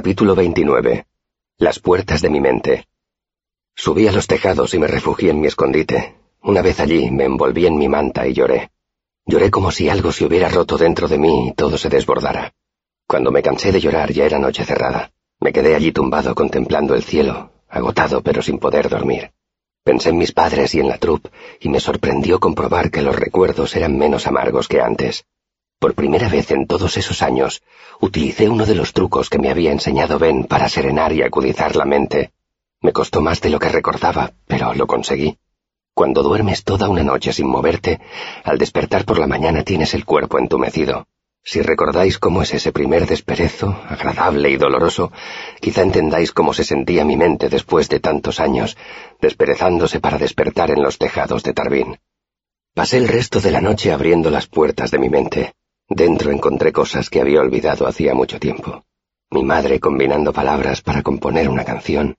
Capítulo 29. Las puertas de mi mente. Subí a los tejados y me refugié en mi escondite. Una vez allí me envolví en mi manta y lloré. Lloré como si algo se hubiera roto dentro de mí y todo se desbordara. Cuando me cansé de llorar ya era noche cerrada. Me quedé allí tumbado contemplando el cielo, agotado pero sin poder dormir. Pensé en mis padres y en la troupe, y me sorprendió comprobar que los recuerdos eran menos amargos que antes. Por primera vez en todos esos años, utilicé uno de los trucos que me había enseñado Ben para serenar y acudizar la mente. Me costó más de lo que recordaba, pero lo conseguí. Cuando duermes toda una noche sin moverte, al despertar por la mañana tienes el cuerpo entumecido. Si recordáis cómo es ese primer desperezo, agradable y doloroso, quizá entendáis cómo se sentía mi mente después de tantos años, desperezándose para despertar en los tejados de Tarbín. Pasé el resto de la noche abriendo las puertas de mi mente. Dentro encontré cosas que había olvidado hacía mucho tiempo. Mi madre combinando palabras para componer una canción,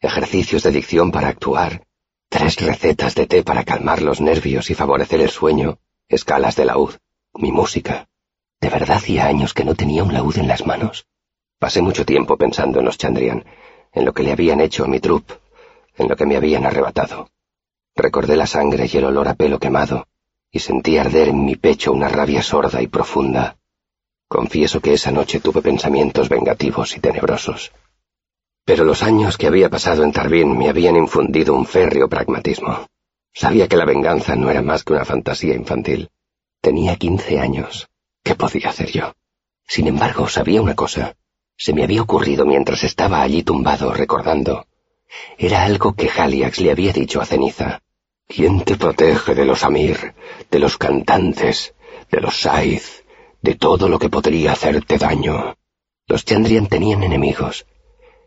ejercicios de dicción para actuar, tres recetas de té para calmar los nervios y favorecer el sueño, escalas de laúd, mi música. De verdad hacía años que no tenía un laúd en las manos. Pasé mucho tiempo pensando en los Chandrian, en lo que le habían hecho a mi trup, en lo que me habían arrebatado. Recordé la sangre y el olor a pelo quemado, y sentí arder en mi pecho una rabia sorda y profunda. Confieso que esa noche tuve pensamientos vengativos y tenebrosos. Pero los años que había pasado en Tarbín me habían infundido un férreo pragmatismo. Sabía que la venganza no era más que una fantasía infantil. Tenía quince años. ¿Qué podía hacer yo? Sin embargo, sabía una cosa. Se me había ocurrido mientras estaba allí tumbado recordando. Era algo que Haliax le había dicho a Ceniza. ¿Quién te protege de los Amir, de los cantantes, de los Saiz, de todo lo que podría hacerte daño? Los Chandrian tenían enemigos.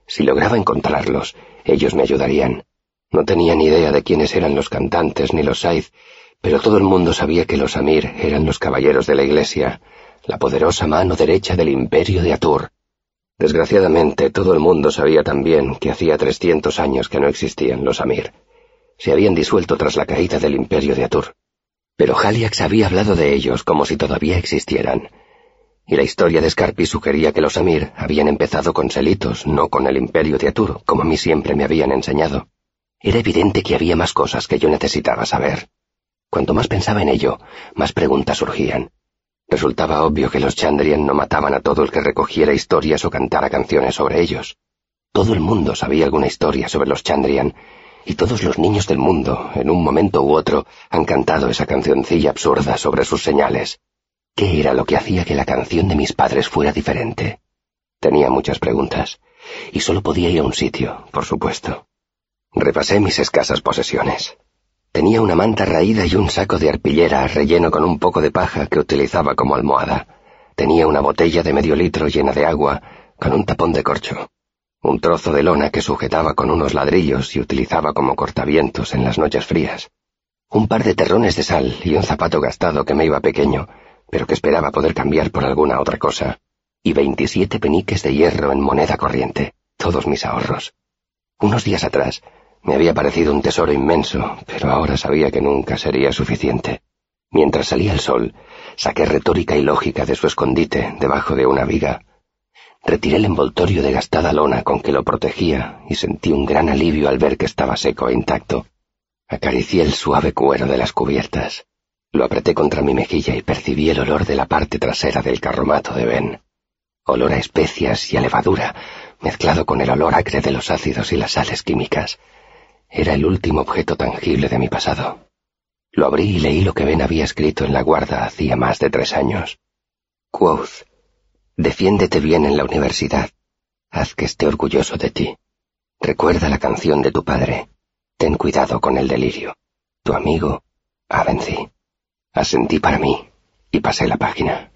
Si lograba encontrarlos, ellos me ayudarían. No tenía ni idea de quiénes eran los cantantes ni los Saiz, pero todo el mundo sabía que los Amir eran los caballeros de la Iglesia, la poderosa mano derecha del imperio de Atur. Desgraciadamente, todo el mundo sabía también que hacía trescientos años que no existían los Amir se habían disuelto tras la caída del imperio de Atur. Pero Haliax había hablado de ellos como si todavía existieran, y la historia de Scarpi sugería que los Amir habían empezado con Selitos, no con el imperio de Atur, como a mí siempre me habían enseñado. Era evidente que había más cosas que yo necesitaba saber. Cuanto más pensaba en ello, más preguntas surgían. Resultaba obvio que los Chandrian no mataban a todo el que recogiera historias o cantara canciones sobre ellos. Todo el mundo sabía alguna historia sobre los Chandrian, y todos los niños del mundo, en un momento u otro, han cantado esa cancioncilla absurda sobre sus señales. ¿Qué era lo que hacía que la canción de mis padres fuera diferente? Tenía muchas preguntas, y solo podía ir a un sitio, por supuesto. Repasé mis escasas posesiones. Tenía una manta raída y un saco de arpillera relleno con un poco de paja que utilizaba como almohada. Tenía una botella de medio litro llena de agua, con un tapón de corcho un trozo de lona que sujetaba con unos ladrillos y utilizaba como cortavientos en las noches frías, un par de terrones de sal y un zapato gastado que me iba pequeño, pero que esperaba poder cambiar por alguna otra cosa, y veintisiete peniques de hierro en moneda corriente, todos mis ahorros. Unos días atrás me había parecido un tesoro inmenso, pero ahora sabía que nunca sería suficiente. Mientras salía el sol, saqué retórica y lógica de su escondite debajo de una viga Retiré el envoltorio de gastada lona con que lo protegía y sentí un gran alivio al ver que estaba seco e intacto. Acaricié el suave cuero de las cubiertas. Lo apreté contra mi mejilla y percibí el olor de la parte trasera del carromato de Ben. Olor a especias y a levadura, mezclado con el olor acre de los ácidos y las sales químicas. Era el último objeto tangible de mi pasado. Lo abrí y leí lo que Ben había escrito en la guarda hacía más de tres años. Quoth, Defiéndete bien en la universidad. Haz que esté orgulloso de ti. Recuerda la canción de tu padre. Ten cuidado con el delirio. Tu amigo, Avency. Asentí para mí y pasé la página.